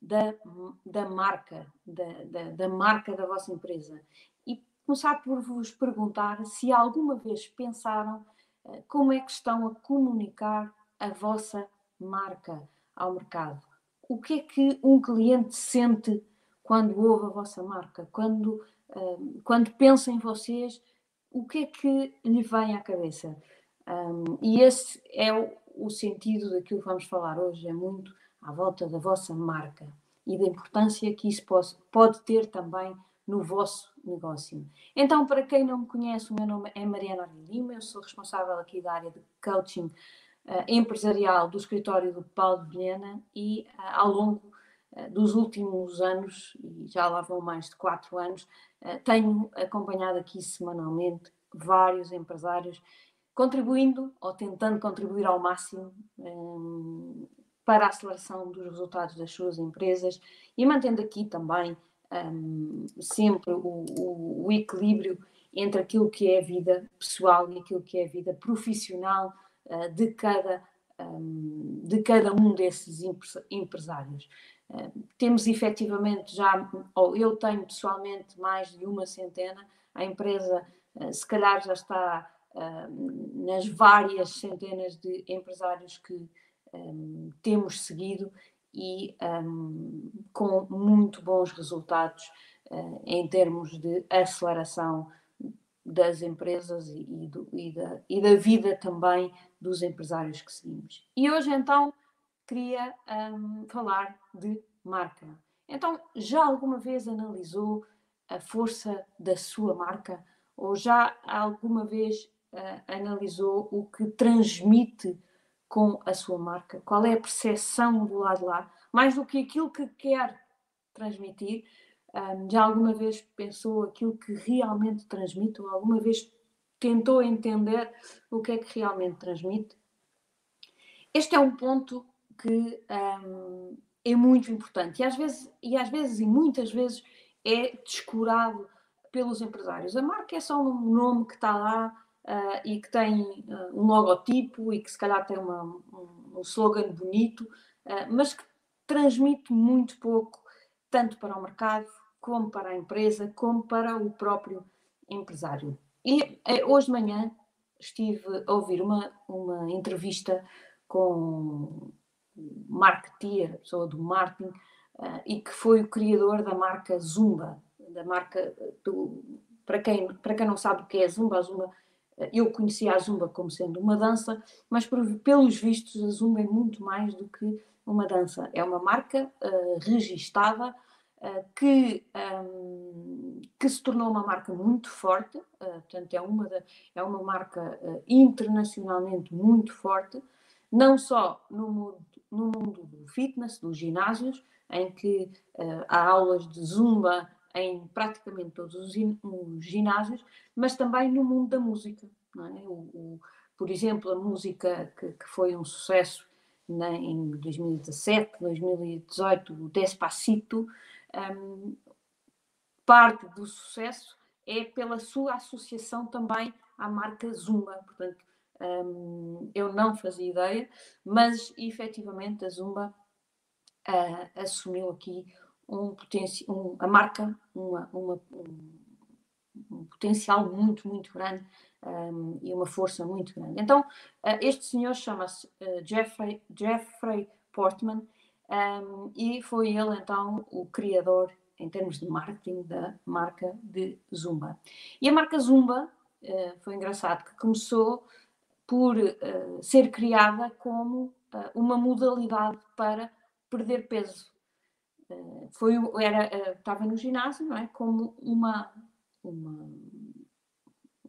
da, da marca, da, da, da marca da vossa empresa. E começar por vos perguntar se alguma vez pensaram uh, como é que estão a comunicar a vossa marca ao mercado. O que é que um cliente sente quando ouve a vossa marca? Quando, uh, quando pensa em vocês, o que é que lhe vem à cabeça? E esse é o, o, sentido daquilo que vamos falar hoje, é muito à volta da vossa marca e da importância que isso pode, ter também no vosso negócio. Então, para quem não me conhece, o meu nome é Mariana Lima, eu sou responsável aqui da área de coaching uh, empresarial do escritório do Paulo de Vilhena e uh, ao longo uh, dos últimos anos, e já lá vão mais de quatro anos, tenho acompanhado aqui semanalmente vários empresários contribuindo ou tentando contribuir ao máximo para a aceleração dos resultados das suas empresas e mantendo aqui também um, sempre o, o, o, equilíbrio entre aquilo que é a vida pessoal e aquilo que é a vida profissional uh, de, cada, um, de cada um desses empresários. Uh, temos efetivamente já, ou eu tenho pessoalmente mais de uma centena, a empresa uh, se calhar já está nas várias centenas de empresários que um, temos seguido e um, com muito bons resultados uh, em termos de aceleração das empresas e, e, do, e, da, e, da, vida também dos empresários que seguimos. E hoje então queria um, falar de marca. Então, já alguma vez analisou a força da sua marca? Ou já alguma vez uh, analisou o que transmite com a sua marca? Qual é a percepção do lado lá? Mais do que aquilo que quer transmitir, um, já alguma vez pensou aquilo que realmente transmite? Ou alguma vez tentou entender o que é que realmente transmite? Este é um ponto que um, é muito importante e às vezes, e às vezes e muitas vezes é descurado pelos empresários. A marca é só um nome que está lá uh, e que tem uh, um logotipo e que se calhar tem uma, um, um slogan bonito, uh, mas que transmite muito pouco, tanto para o mercado, como para a empresa, como para o próprio empresário. E hoje de manhã estive a ouvir uma, uma entrevista com o marketeer, pessoa do marketing, uh, e que foi o criador da marca Zumba, da marca do, para quem, para quem não sabe o que é Zumba, a Zumba eu conhecia a Zumba como sendo uma dança, mas por, pelos vistos a Zumba é muito mais do que uma dança. É uma marca uh, registada uh, que, um, que se tornou uma marca muito forte, uh, portanto é uma, é uma marca uh, internacionalmente muito forte, não só no mundo, no mundo do fitness, dos ginásios, em que há aulas de Zumba em praticamente todos os, os ginásios, mas também no mundo da música. É? O, o, por exemplo, a música que, que foi um sucesso na, em 2017, 2018, o Despacito, um, parte do sucesso é pela sua associação também à marca Zumba. Portanto, um, eu não fazia ideia, mas efetivamente a Zumba uh, assumiu aqui um potencial, um, a marca, uma, uma, um, um, potencial muito, muito grande um, e uma força muito grande. Então, uh, este senhor chama-se uh, Jeffrey, Jeffrey Portman e foi ele então o criador em termos de marketing da marca de Zumba. E a marca Zumba uh, foi engraçado que começou por ser criada como uma modalidade para perder peso foi, era, eh, estava no ginásio, não é? Como uma, uma,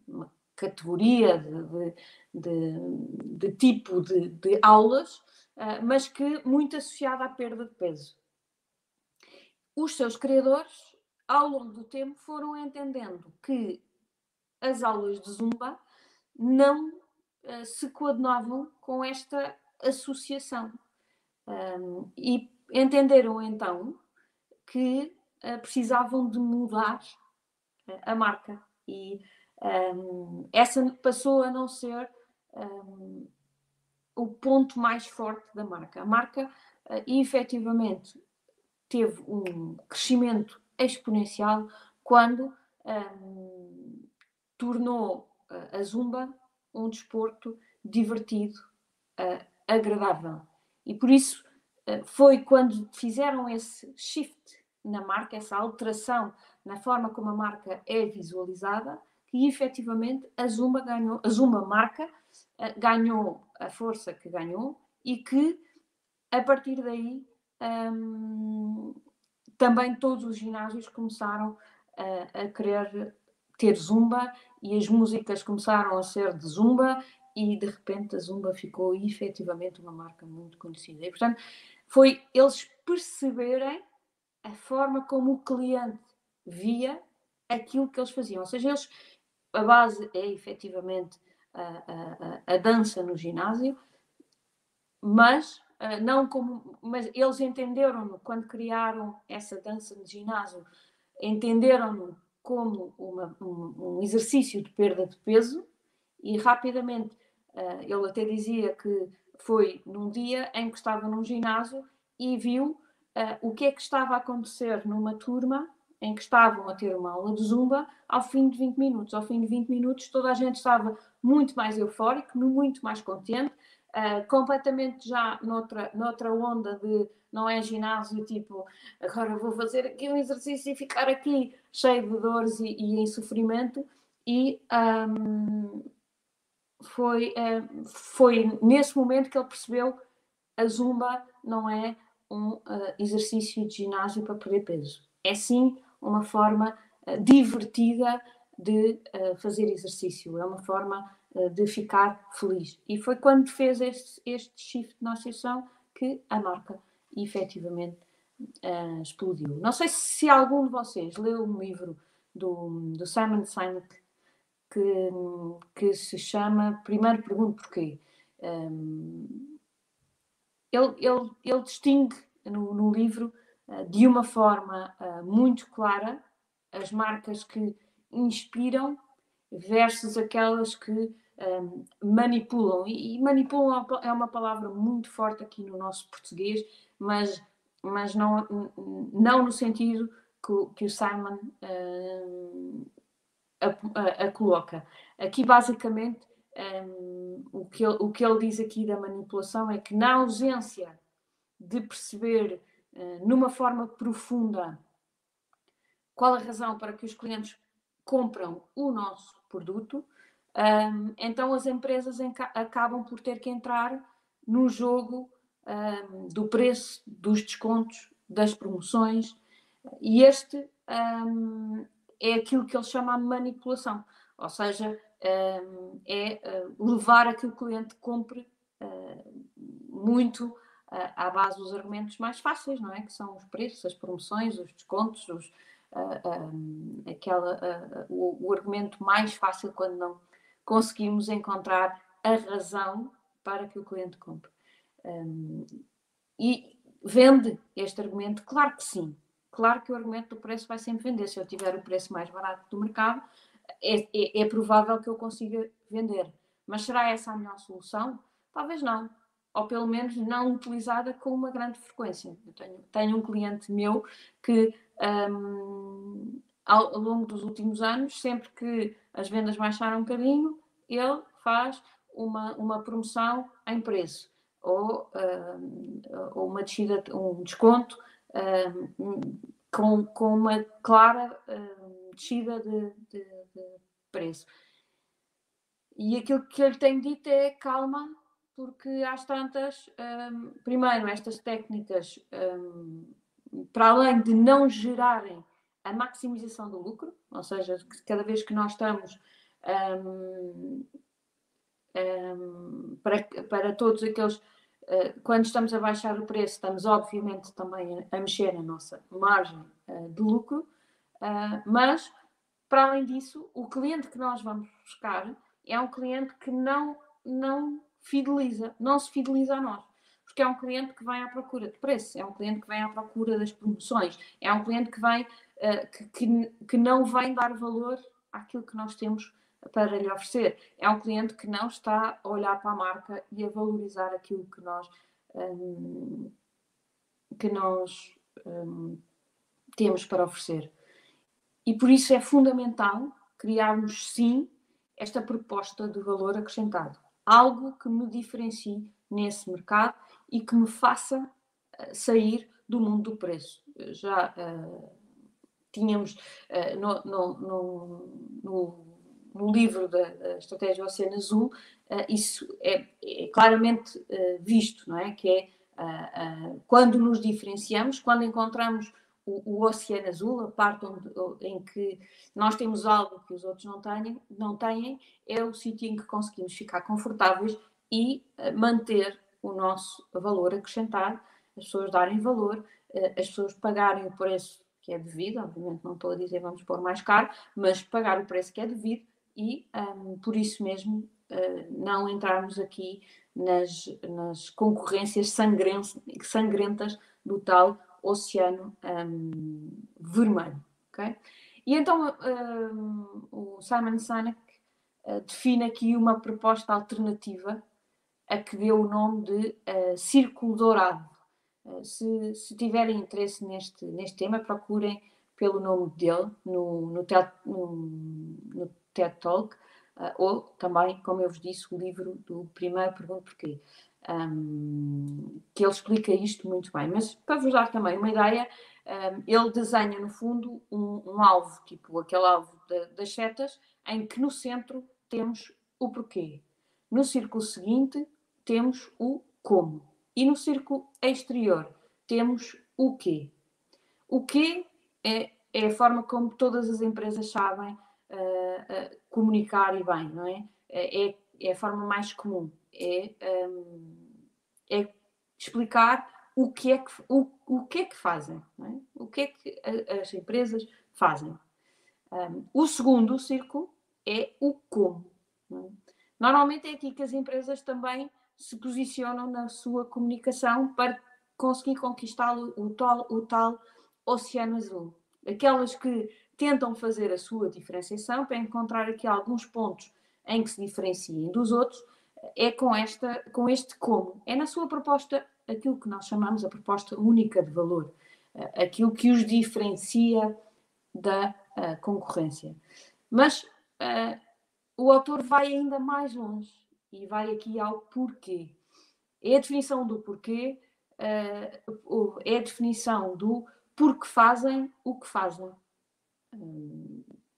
uma categoria de, de, de, tipo de, de aulas, eh, mas que muito associada à perda de peso. Os seus criadores, ao longo do tempo, foram entendendo que as aulas de Zumba não se coordenavam com esta associação. Um, e entenderam então que uh, precisavam de mudar uh, a marca e um, essa passou a não ser um, o ponto mais forte da marca. A marca uh, efetivamente teve um crescimento exponencial quando um, tornou a Zumba um desporto divertido, uh, agradável. E por isso foi quando fizeram esse shift na marca, essa alteração na forma como a marca é visualizada, que efetivamente a Zumba ganhou, a Zumba marca uh, ganhou a força que ganhou e que a partir daí um, também todos os ginásios começaram a, a querer ter zumba e as músicas começaram a ser de zumba e de repente a zumba ficou efetivamente uma marca muito conhecida. E portanto foi eles perceberem a forma como o cliente via aquilo que eles faziam. Ou seja, eles, a base é efetivamente a, a, a dança no ginásio, mas uh, não como, mas eles entenderam-no quando criaram essa dança no ginásio, entenderam-no como uma, um, um, exercício de perda de peso e rapidamente uh, ele até dizia que foi num dia em que estava num ginásio e viu uh, o que é que estava a acontecer numa turma em que estavam a ter uma aula de zumba ao fim de 20 minutos. Ao fim de 20 minutos toda a gente estava muito mais eufórico, muito mais contente, uh, completamente já noutra, noutra onda de não é ginásio tipo agora vou fazer aqui um exercício e ficar aqui cheio de dores e, e em sofrimento e um, foi, uh, foi nesse momento que ele percebeu a zumba não é um uh, exercício de ginásio para perder peso é sim uma forma uh, divertida de fazer exercício é uma forma eh, de ficar feliz. E foi quando fez este, este shift na associação que a marca efetivamente explodiu. Não sei se algum de vocês leu um livro do, do Simon Sinek que, que se chama Primeiro Pergunto Porquê. Um, ele, ele, ele distingue no, no livro uh, de uma forma uh, muito clara as marcas que inspiram versus aquelas que um, manipulam. E, e, manipulam é uma palavra muito forte aqui no nosso português, mas, mas não, não no sentido que, que o Simon um, a, a, coloca. Aqui, basicamente, um, o, que ele, o que ele diz aqui da manipulação é que, na ausência de perceber uh, numa forma profunda qual a razão para que os clientes compram o nosso produto, um, então as empresas acabam por ter que entrar no jogo um, do preço, dos descontos, das promoções, e este um, é aquilo que ele chama a manipulação, ou seja, é uh, levar a que o cliente compre uh, muito uh, à base dos argumentos mais fáceis, não é? Que são os preços, as promoções, os descontos, os, um, aquela, o, o, argumento mais fácil quando não conseguimos encontrar a razão para que o cliente compre. Um, e vende este argumento? Claro que sim. Claro que o argumento do preço vai sempre vender. Se eu tiver o preço mais barato do mercado, é, é, é provável que eu consiga vender. Mas será essa a melhor solução? Talvez não. Ou pelo menos não utilizada com uma grande frequência. Eu tenho, tenho um cliente meu que um, ao, ao, longo dos últimos anos, sempre que as vendas baixaram um bocadinho, ele faz uma, uma promoção em preço ou, uh, ou uma descida, um desconto uh, com, com uma clara uh, descida de, de, de, preço. E aquilo que eu lhe tenho dito é calma, porque às tantas, um, primeiro, estas técnicas, um, para além de não gerarem a maximização do lucro, ou seja, cada vez que nós estamos um, para, para todos aqueles, quando estamos a baixar o preço, estamos obviamente também a, mexer na nossa margem uh, de lucro, uh, mas para além disso, o cliente que nós vamos buscar é um cliente que não, não fideliza, não se fideliza a nós porque é um cliente que vem à procura de preço, é um cliente que vem à procura das promoções, é um cliente que vem que, que, que, não vem dar valor àquilo que nós temos para lhe oferecer. É um cliente que não está a olhar para a marca e a valorizar aquilo que nós um, que nós um, temos para oferecer. E por isso é fundamental criarmos, sim, esta proposta de valor acrescentado. Algo que me diferencie nesse mercado e que me faça uh, sair do mundo do preço. Já uh, tínhamos uh, no, no, no, no, livro da, da, Estratégia Oceano Azul, isso é, é claramente visto, não é? Que é quando nos diferenciamos, quando encontramos o, o, oceano azul, a parte onde, em que nós temos algo que os outros não têm, não têm é o sítio em que conseguimos ficar confortáveis e manter o nosso valor acrescentado, as pessoas darem valor, as pessoas pagarem o preço que é devido, obviamente não estou a dizer vamos pôr mais caro, mas pagar o preço que é devido e um, por isso mesmo uh, não entrarmos aqui nas, nas concorrências sangrentas do tal oceano um, vermelho. Okay? E então o Simon Sinek uh, define aqui uma proposta alternativa a que deu o nome de uh, Círculo Dourado. Uh, se, se, tiverem interesse neste, neste tema, procurem pelo nome dele no, no, no, no TED Talk ou também, como eu vos disse, o livro do primeiro Pergunto Porquê um, que ele explica isto muito bem. Mas para vos dar também uma ideia, um, ele desenha no fundo um, um alvo, tipo aquele alvo de, das setas, em que no centro temos o porquê. No círculo seguinte temos o como. E no círculo exterior temos o quê. O quê é, é a forma como todas as empresas sabem uh, comunicar e bem, não é? É, é a forma mais comum é, um, é explicar o que é que, o, o que, é que fazem, é? o que é que as empresas fazem. Um, o segundo círculo é o como. É? Normalmente é aqui que as empresas também se posicionam na sua comunicação para conseguir conquistar o, o, tal, o tal oceano azul. Aquelas que tentam fazer a sua diferenciação para encontrar aqui alguns pontos em que se diferenciem dos outros é com, esta, com este como. É na sua proposta aquilo que nós chamamos a proposta única de valor, eh, aquilo que os diferencia da uh, concorrência. Mas uh, o autor vai ainda mais longe e vai aqui ao porquê. É a definição do porquê, uh, é a definição do porque fazem o que fazem.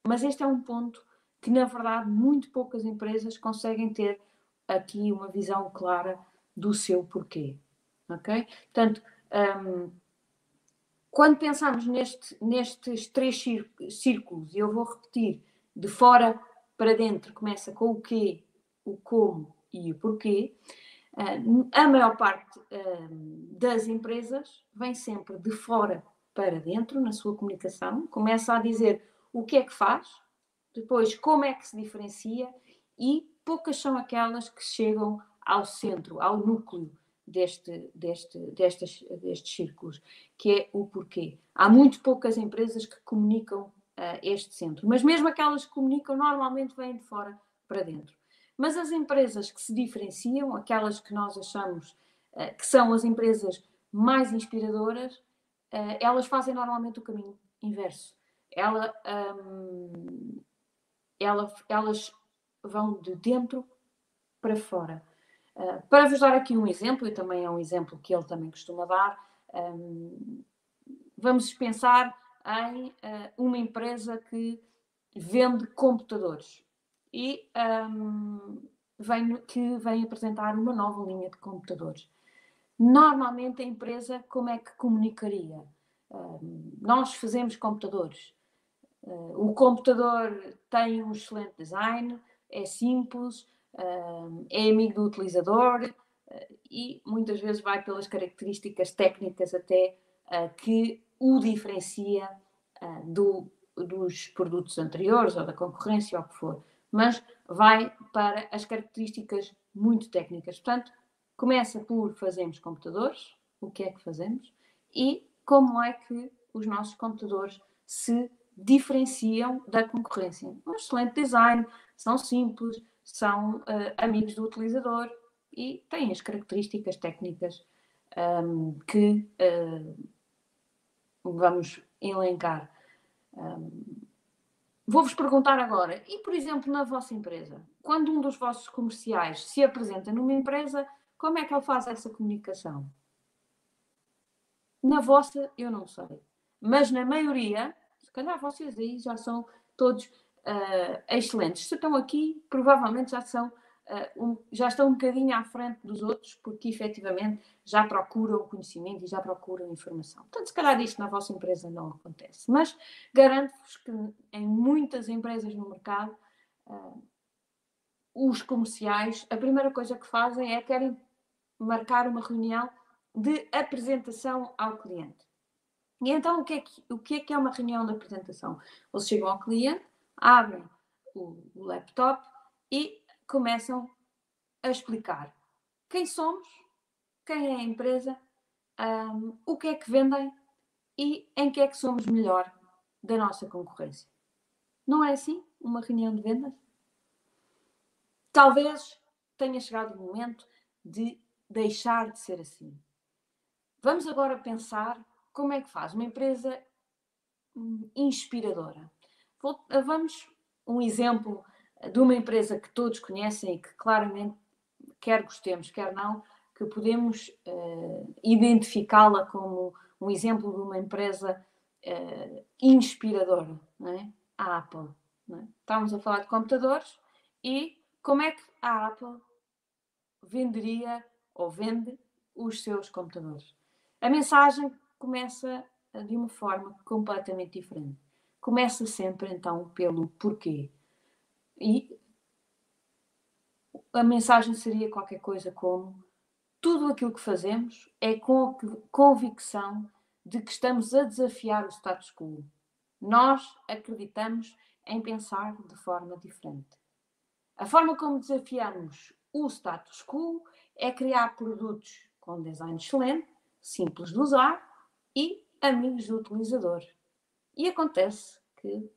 Mas este é um ponto que, na verdade, muito poucas empresas conseguem ter aqui uma visão clara do seu porquê. Ok? Portanto, quando pensamos neste, nestes três círculos, e eu vou repetir, de fora para dentro, começa com o quê, o como e o porquê, hum, a maior parte das empresas vem sempre de fora para dentro na sua comunicação, começa a dizer o que é que faz, depois como é que se diferencia e poucas são aquelas que chegam ao centro, ao núcleo deste, deste, destes, círculos, que é o porquê. Há muito poucas empresas que comunicam uh, este centro, mas mesmo aquelas que comunicam normalmente vêm de fora para dentro. Mas as empresas que se diferenciam, aquelas que nós achamos uh, que são as empresas mais inspiradoras, uh, elas fazem normalmente o caminho inverso. Ela, um, ela, elas vão de dentro para fora. Uh, para vos dar aqui um exemplo, e também é um exemplo que ele também costuma dar, um, vamos pensar em uh, uma empresa que vende computadores e um, vem, que vem apresentar uma nova linha de computadores. Normalmente a empresa como é que comunicaria? Nós fazemos computadores. Uh, o computador tem um excelente design, é simples, é amigo do utilizador ah, e muitas vezes vai pelas características técnicas até ah, que o diferencia do, dos produtos anteriores ou da concorrência ou o que for, mas vai para as características muito técnicas. Portanto, começa por fazermos computadores, o que é que fazemos e como é que os nossos computadores se diferenciam da concorrência. Um excelente design, são simples, são uh, amigos do utilizador e têm as características técnicas um, que uh, vamos elencar. Um, Vou-vos perguntar agora, e por exemplo, na vossa empresa, quando um dos vossos comerciais se apresenta numa empresa, como é que ele faz essa comunicação? Na vossa, eu não sei. Mas na maioria, se calhar vocês aí já são todos uh, excelentes. Se estão aqui, provavelmente já são uh, um, já estão um bocadinho à frente dos outros, porque efetivamente já procuram conhecimento e já procuram informação. Portanto, se calhar isto na vossa empresa não acontece, mas garanto-vos que em muitas empresas no mercado, uh, os comerciais, a primeira coisa que fazem é querem marcar uma reunião de apresentação ao cliente. E então, o que é que, o que, é, que é uma reunião de apresentação? Eles chegam ao cliente, abrem o, o laptop e começam a explicar quem somos, quem é a empresa, um, o que é que vendem e em que é que somos melhor da nossa concorrência. Não é assim uma reunião de vendas? Talvez tenha chegado o momento de deixar de ser assim. Vamos agora pensar como é que faz uma empresa hum, inspiradora. Vamos um exemplo de uma empresa que todos conhecem e que claramente, quer gostemos, quer não, que podemos uh, identificá-la como um exemplo de uma empresa uh, inspiradora, não é? a Apple. É? Estávamos a falar de computadores e como é que a Apple venderia ou vende os seus computadores. A mensagem começa de uma forma completamente diferente. Começa sempre então pelo porquê. E a mensagem seria qualquer coisa como: tudo aquilo que fazemos é com a convicção de que estamos a desafiar o status quo. Nós acreditamos em pensar de forma diferente. A forma como desafiamos o status quo é criar produtos com design excelente, simples de usar e amigos do utilizador. E acontece que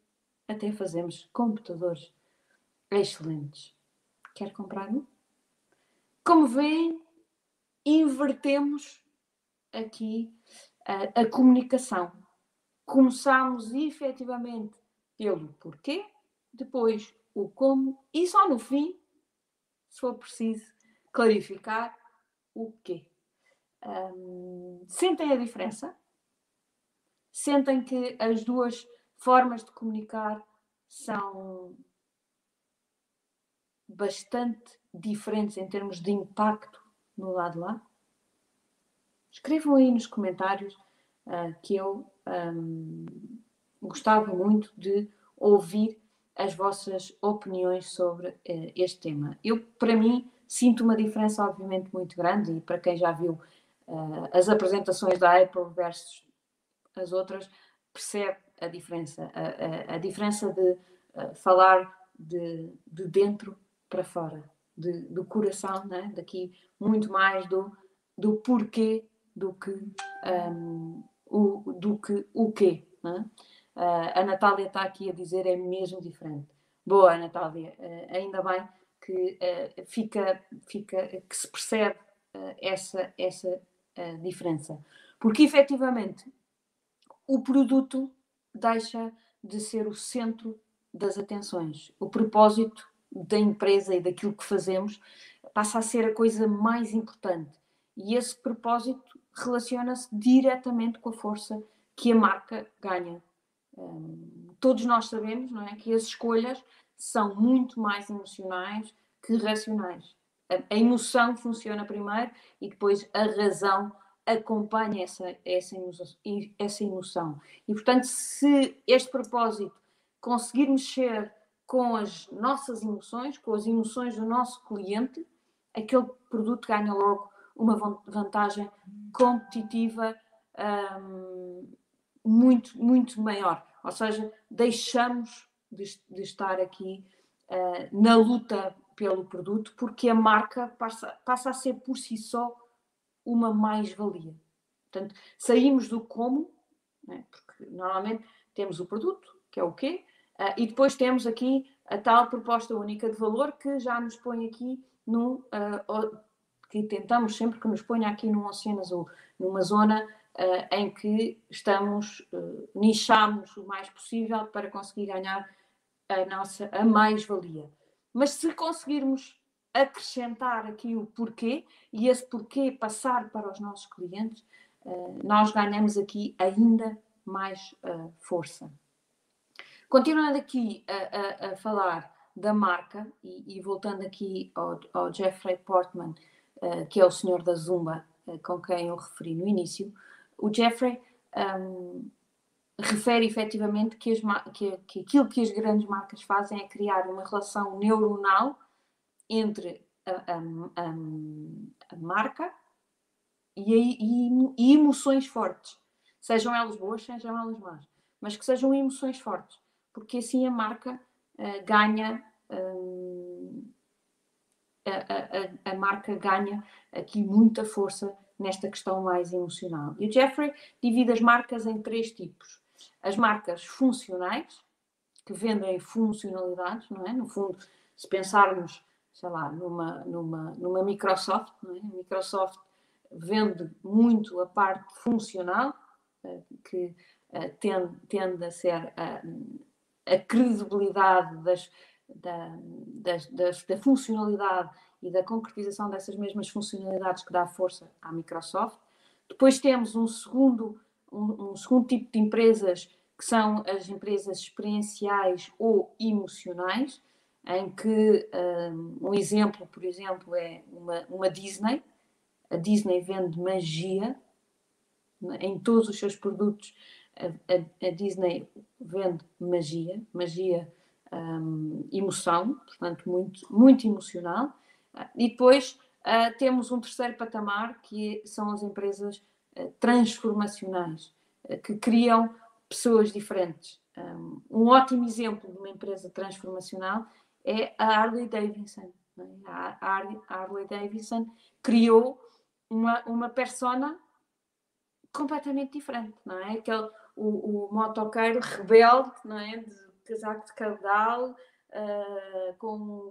até fazemos computadores excelentes. Quer comprar um? Como veem, invertemos aqui a, a comunicação. Começamos efetivamente pelo porquê, depois o como e só no fim, se for preciso, clarificar o quê. Um, sentem a diferença? Sentem que as duas formas de comunicar são bastante diferentes em termos de impacto no lado lá? Escrevam aí nos comentários uh, que eu um, gostava muito de ouvir as vossas opiniões sobre uh, este tema. Eu, para mim, sinto uma diferença, obviamente, muito grande, e para quem já viu uh, as apresentações da Apple versus as outras, percebe a diferença. A, a, a diferença de uh, falar de, de dentro para fora, de, do coração, né? daqui muito mais do, do porquê do que um, o, do que o quê. Né? Uh, a Natália está aqui a dizer é mesmo diferente. Boa, Natália, uh, ainda bem que uh, fica, fica, que se percebe essa, essa diferença. Porque efetivamente o produto deixa de ser o centro das atenções. O propósito da empresa e daquilo que fazemos passa a ser a coisa mais importante. E esse propósito relaciona-se diretamente com a força que a marca ganha. Um, todos nós sabemos não é, que as escolhas são muito mais emocionais que racionais. A, emoção funciona primeiro e depois a razão acompanha essa, essa, emoção, essa emoção. E, portanto, se este propósito conseguir mexer com as nossas emoções, com as emoções do nosso cliente, aquele produto ganha logo uma vantagem competitiva um, muito, muito maior. Ou seja, deixamos de, de estar aqui uh, na luta pelo produto porque a marca passa, passa a ser por si só uma mais-valia. Portanto, saímos do como, né, porque normalmente temos o produto, que é o quê, Uh, e depois temos aqui a tal proposta única de valor que já nos põe aqui num. Uh, que tentamos sempre que nos ponha aqui num oceano azul, numa zona uh, em que estamos, uh, nichamos o mais possível para conseguir ganhar a nossa a mais-valia. Mas se conseguirmos acrescentar aqui o porquê e esse porquê passar para os nossos clientes, uh, nós ganhamos aqui ainda mais uh, força. Continuando aqui a, a, a, falar da marca e, e voltando aqui ao, ao Jeffrey Portman, uh, que é o senhor da Zumba, com quem eu referi no início, o Jeffrey um, refere efetivamente que, que, que aquilo que as grandes marcas fazem é criar uma relação neuronal entre a, a, a, a marca e, e, e, emoções fortes, sejam elas boas, sejam elas más, mas que sejam emoções fortes, porque assim a marca uh, ganha. Uh, a, a, a, marca ganha aqui muita força nesta questão mais emocional. E o Jeffrey divide as marcas em três tipos as marcas funcionais, que vendem funcionalidades, não é? No fundo, se pensarmos, sei lá, numa, numa, numa Microsoft, não é? A Microsoft vende muito a parte funcional, eh, que eh, tende, tende a ser a, a credibilidade das, da, das, das, da funcionalidade e da concretização dessas mesmas funcionalidades que dá força à Microsoft. Depois temos um segundo um, um segundo tipo de empresas que são as empresas experienciais ou emocionais, em que um, um exemplo, por exemplo, é uma, uma, Disney. A Disney vende magia né? em todos os seus produtos. A, a, a Disney vende magia, magia, um, emoção, portanto, muito, muito emocional. E depois uh, temos um terceiro patamar que são as empresas transformacionais, eh, que criam pessoas diferentes. Um ótimo exemplo de uma empresa transformacional é a Harley Davidson. É? A Harley Davidson criou uma, uma persona completamente diferente, não é? Aquele, o, o motoqueiro rebelde, não é? De casaco de caudal, uh, com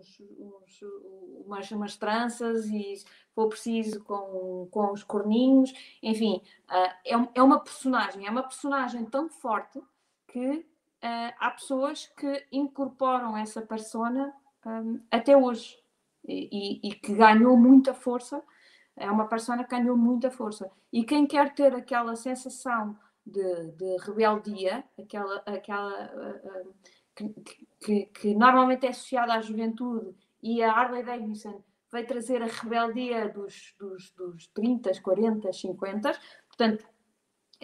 umas, umas tranças e, se for preciso, com, com os corninhos. Enfim, uh, é, é uma personagem, é uma personagem tão forte que uh, há pessoas que incorporam essa persona um, até hoje e, e, e, que ganhou muita força. É uma persona que ganhou muita força. E quem quer ter aquela sensação de, de rebeldia, aquela, aquela uh, que, que, que, normalmente é associada à juventude, e a Harley Davidson vai trazer a rebeldia dos, dos, dos 30, 40, 50, portanto,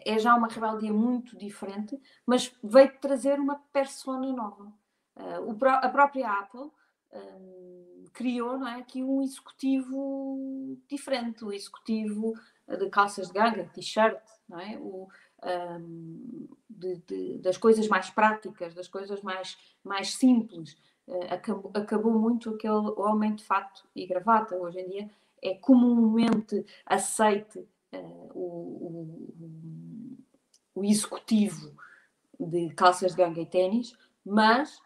é já uma rebeldia muito diferente, mas veio trazer uma persona nova. Uh, a própria Apple um, criou não é, aqui um executivo diferente, o executivo de calças de ganga, t-shirt, não é? O, um, de, de, das coisas mais práticas, das coisas mais, mais simples. Uh, acabou, acabou muito aquele homem de fato e gravata. Hoje em dia é comumente aceite uh, o, o, o, executivo de calças de ganga e ténis, mas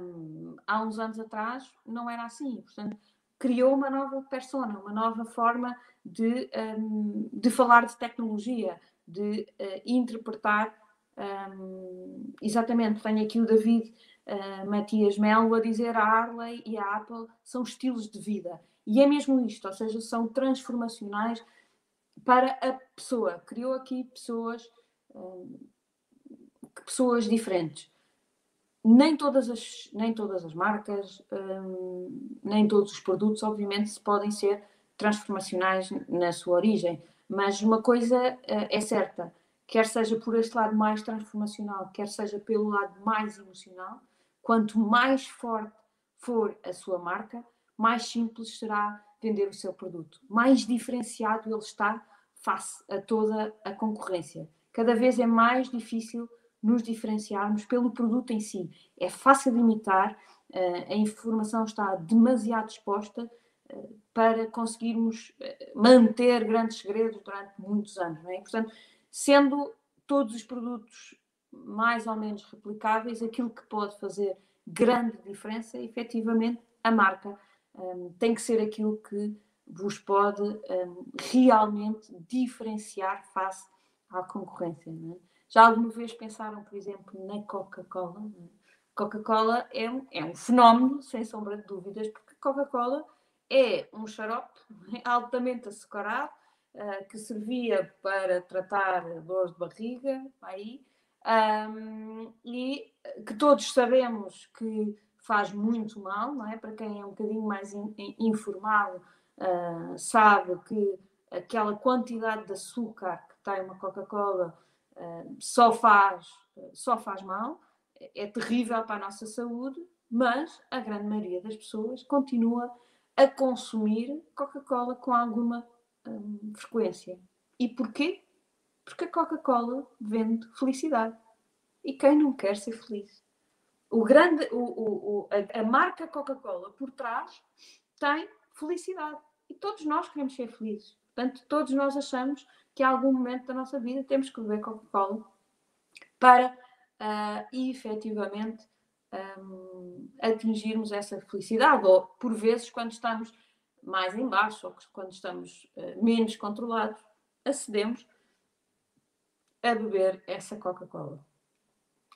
um, há uns anos atrás não era assim. Portanto, criou uma nova persona, uma nova forma de, um, de falar de tecnologia, de uh, interpretar um, exatamente. Tenho aqui o David uh, Matias Melo a dizer a Harley e a Apple são estilos de vida. E é mesmo isto, ou seja, são transformacionais para a pessoa. Criou aqui pessoas, um, pessoas diferentes. Nem todas as, nem todas as marcas, um, nem todos os produtos, obviamente, podem ser transformacionais na sua origem. Mas uma coisa uh, é certa, quer seja por este lado mais transformacional, quer seja pelo lado mais emocional, quanto mais forte for a sua marca, mais simples será vender o seu produto. Mais diferenciado ele está face a toda a concorrência. Cada vez é mais difícil nos diferenciarmos pelo produto em si. É fácil de imitar, eh, a informação está demasiado exposta para conseguirmos eh, manter grandes segredos durante muitos anos. Não é? Portanto, sendo todos os produtos mais ou menos replicáveis, aquilo que pode fazer grande diferença é efetivamente a marca. Um, tem que ser aquilo que vos pode um, realmente diferenciar face à concorrência. É? Já alguma vez pensaram, por exemplo, na Coca-Cola? É? Coca-Cola é, um, é um fenómeno, sem sombra de dúvidas, porque Coca-Cola é um xarope altamente açucarado, uh, que servia para tratar dores de barriga, aí, um, e que todos sabemos que faz muito mal, não é? Para quem é um bocadinho mais in, in, informado, uh, sabe que aquela quantidade de açúcar que tem uma Coca-Cola uh, só, faz, só faz mal, é terrível para a nossa saúde, mas a grande maioria das pessoas continua a consumir Coca-Cola com alguma um, frequência. E porquê? Porque a Coca-Cola vende felicidade. E quem não quer ser feliz? O grande, o, o, a, a marca Coca-Cola por trás tem felicidade. E todos nós queremos ser felizes. Portanto, todos nós achamos que a algum momento da nossa vida temos que beber Coca-Cola para uh, efetivamente um, atingirmos essa felicidade. Ou, por vezes, quando estamos mais em baixo ou quando estamos uh, menos controlados, acedemos a beber essa Coca-Cola.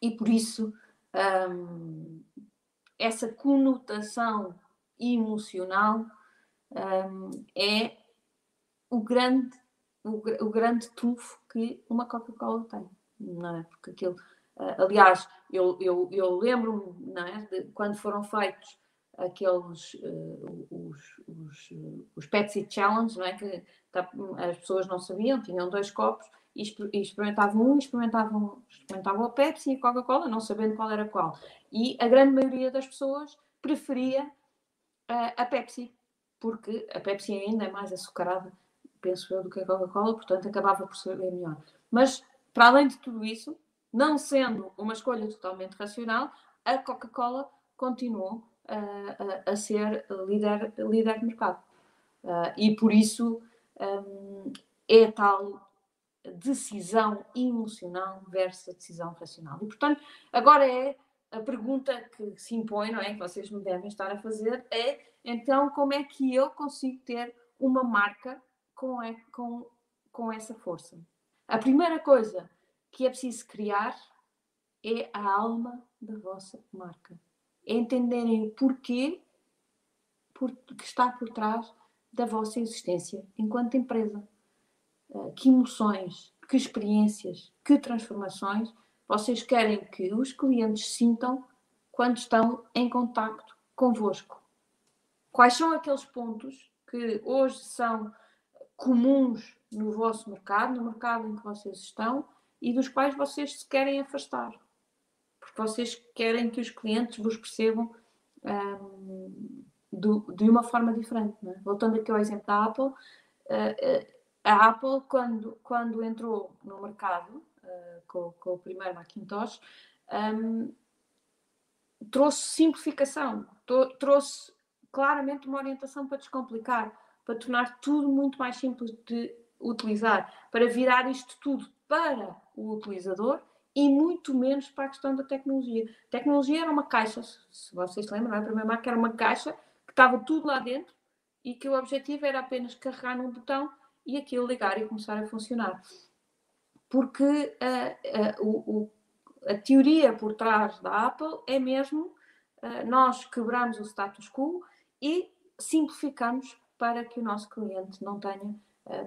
E por isso, um, essa conotação emocional um, é o grande, o, o, grande trunfo que uma Coca-Cola tem, não é? Porque aquilo, uh, aliás, eu, eu, eu lembro-me, é? De quando foram feitos aqueles, uh, os, os, os Pepsi Challenge, não é? Que tá, as pessoas não sabiam, tinham dois copos e experimentavam um, experimentavam, experimentavam a Pepsi e a Coca-Cola, não sabendo qual era qual. E a grande maioria das pessoas preferia uh, a Pepsi, porque a Pepsi ainda é mais açucarada, penso eu, do que a Coca-Cola, portanto acabava por ser bem melhor. Mas, para além de tudo isso, não sendo uma escolha totalmente racional, a Coca-Cola continuou uh, a, a, ser líder, líder de mercado. Uh, e por isso um, é tal decisão emocional versus a decisão racional. E, portanto, agora é a pergunta que se impõe, não é? Que vocês me devem estar a fazer, é então como é que eu consigo ter uma marca com, com, com essa força? A primeira coisa que é preciso criar é a alma da vossa marca. É entenderem o porquê que está por trás da vossa existência enquanto empresa. Eh, que emoções, que experiências, que transformações vocês querem que os clientes sintam quando estão em contacto convosco. Quais são aqueles pontos que hoje são comuns no vosso mercado, no mercado em que vocês estão e dos quais vocês se querem afastar? Porque vocês querem que os clientes vos percebam um, do, de uma forma diferente. É? Voltando aqui ao exemplo da Apple, uh, uh, a Apple, quando, quando entrou no mercado uh, com, com, o primeiro Macintosh, um, trouxe simplificação, trouxe claramente uma orientação para descomplicar, para tornar tudo muito mais simples de utilizar, para virar isto tudo para o utilizador e muito menos para a questão da tecnologia. A tecnologia era uma caixa, se vocês se lembram, a primeira marca era uma caixa que estava tudo lá dentro e que o objetivo era apenas carregar num botão e aquilo ligar e começar a funcionar. Porque uh, uh, o, a teoria por trás da Apple é mesmo uh, nós quebramos o status quo e simplificamos para que o nosso cliente não tenha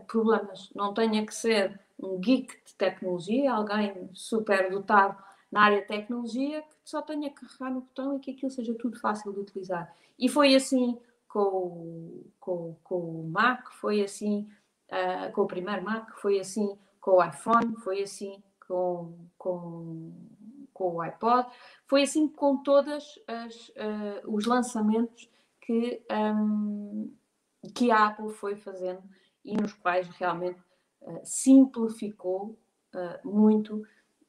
problemas, não tenha que ser um geek de tecnologia, alguém super dotado na área de tecnologia, que só tenha que carregar no botão e que aquilo seja tudo fácil de utilizar. E foi assim com, com, com o Mac, foi assim uh, com o primeiro Mac, foi assim com o iPhone, foi assim com, com, com o iPod, foi assim com todos uh, ah, os lançamentos que, um, que a Apple foi fazendo e nos quais realmente simplificou muito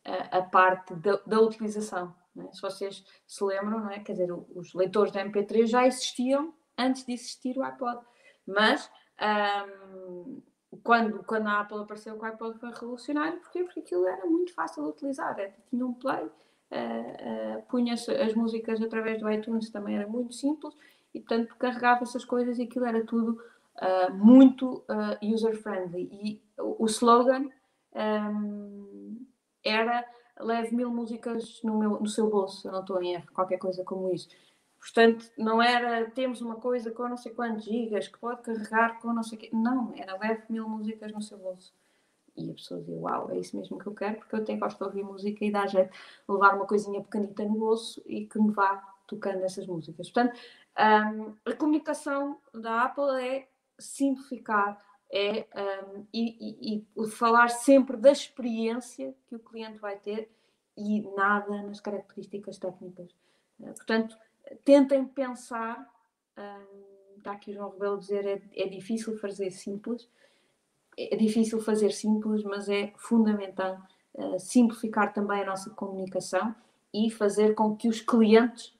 a parte da, da utilização. É? Se vocês se lembram, não é? quer dizer, os leitores da MP3 já existiam antes de existir o iPod, mas um, quando, quando a Apple apareceu com o iPod foi revolucionário, porquê? Porque aquilo era muito fácil de utilizar, era, tinha um play, uh, uh, punha as, as músicas através do iTunes, também era muito simples, e portanto carregava essas coisas e aquilo era tudo uh, muito user-friendly. E o, slogan um, era leve mil músicas no, meu, no seu bolso, eu não estou em erro, qualquer coisa como isso. Portanto, não era temos uma coisa com não sei quantos gigas que pode carregar com não sei o quê. Não, era leve mil músicas no seu bolso. E a pessoa dizia, uau, é isso mesmo que eu quero, porque eu até gosto de ouvir música e dá jeito levar uma coisinha pequenita no bolso e que me vá tocando essas músicas. Portanto, um, a comunicação da Apple é simplificar, é um, e, e, e, falar sempre da experiência que o cliente vai ter e nada nas características técnicas. Uh, portanto, tentem pensar, um, está aqui o João Rebelo dizer, é, é difícil fazer simples, é difícil fazer simples, mas é fundamental uh, simplificar também a nossa comunicação e fazer com que os clientes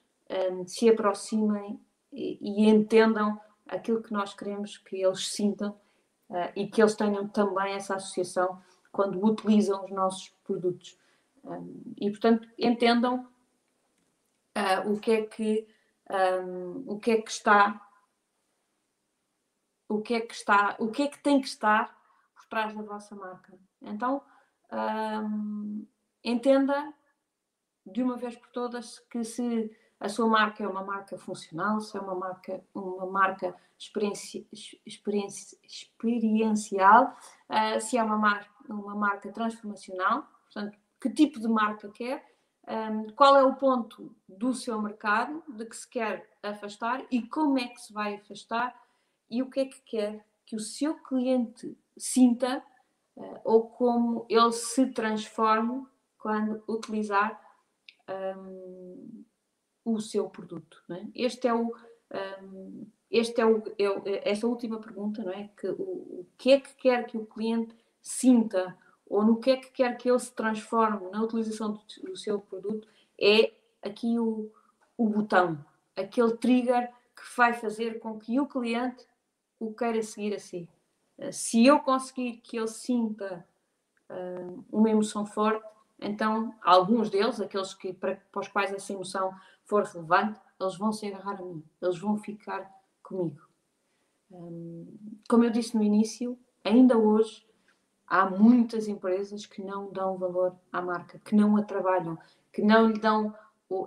um, se aproximem e, e, entendam aquilo que nós queremos que eles sintam uh, e que eles tenham também essa associação quando utilizam os nossos produtos. Um, e, portanto, entendam uh, o que é que um, o que é que está o que é que está o que é que tem que estar por trás da vossa marca então um, entenda de uma vez por todas que se a sua marca é uma marca funcional, se é uma marca, uma marca experienci, experienci, experiencial, uh, se é uma marca, uma marca transformacional, portanto, que tipo de marca quer, um, qual é o ponto do seu mercado de que se quer afastar e como é que se vai afastar e o que é que quer que o seu cliente sinta uh, ou como ele se transforme quando utilizar um, o seu produto. É? Este é o, um, este é o, é, esta última pergunta, não é? Que o, o que é que quer que o cliente sinta ou no que é que quer que ele se transforme na utilização do, do seu produto, é aqui o, o botão, aquele trigger que vai fazer com que o cliente o queira seguir a si. Eh, se eu conseguir que ele sinta uh, uma emoção forte, então alguns deles, aqueles que, para, para os quais essa emoção for relevante, eles vão se agarrar a mim, eles vão ficar comigo. Um, como eu disse no início, ainda hoje há muitas empresas que não dão valor à marca, que não a trabalham, que não lhe dão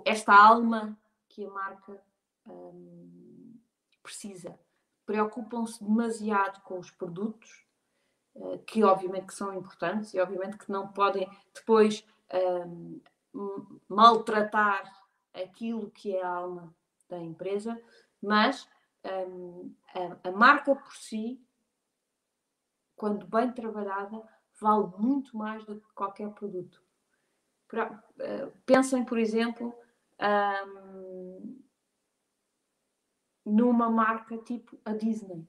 esta alma que a marca hum, precisa. Preocupam-se demasiado com os produtos, uh, que obviamente que são importantes e obviamente que não podem depois hum, maltratar aquilo que é a alma da empresa, mas um, a, a marca por si quando bem trabalhada, vale muito mais do que qualquer produto. Eh, pensem, por exemplo, um, numa marca tipo a Disney.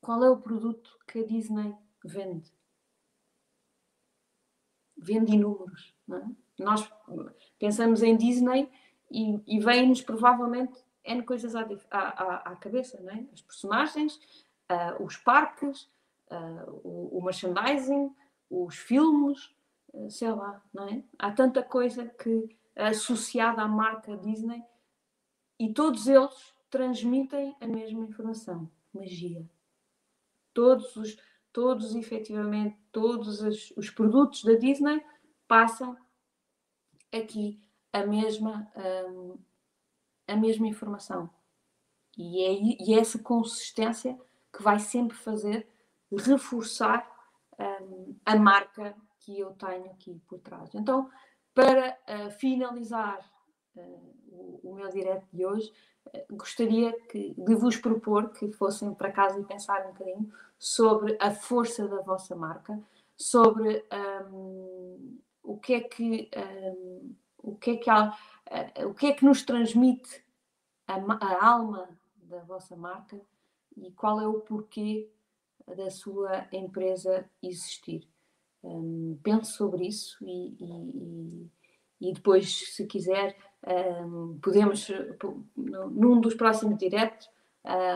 Qual é o produto que a Disney vende? Vende inúmeros. É? Nós pensamos em Disney e, e vem-nos provavelmente N coisas à, à, à cabeça, não é? As personagens, uh, os parques, uh, o, o, merchandising, os filmes, uh, sei lá, não é? Há tanta coisa que associada à marca Disney e todos eles transmitem a mesma informação, magia. Todos os, todos efetivamente, todos os, os produtos da Disney passam aqui a mesma, um, a mesma informação. E é, e é essa consistência que vai sempre fazer reforçar um, a marca que eu tenho aqui por trás. Então, para uh, finalizar uh, o, meu direto de hoje, uh, gostaria que, de vos propor que fossem para casa e pensar um bocadinho sobre a força da vossa marca, sobre um, o que é que um, o que é que há, o que é que nos transmite a, a alma da vossa marca e qual é o porquê da sua empresa existir. Um, pense sobre isso e, e, e, depois, se quiser, um, podemos, num dos próximos diretos,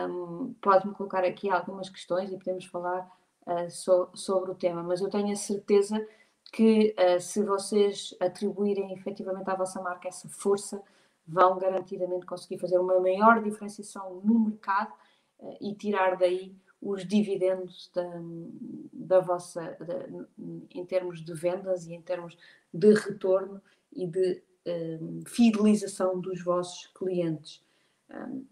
um, pode-me colocar aqui algumas questões e podemos falar uh, so, sobre o tema. Mas eu tenho a certeza que uh, se vocês atribuírem efetivamente à vossa marca essa força, vão garantidamente conseguir fazer uma maior diferenciação no mercado uh, e tirar daí os dividendos da, da vossa, da, em termos de vendas e em termos de retorno e de eh, fidelização dos vossos clientes. Um,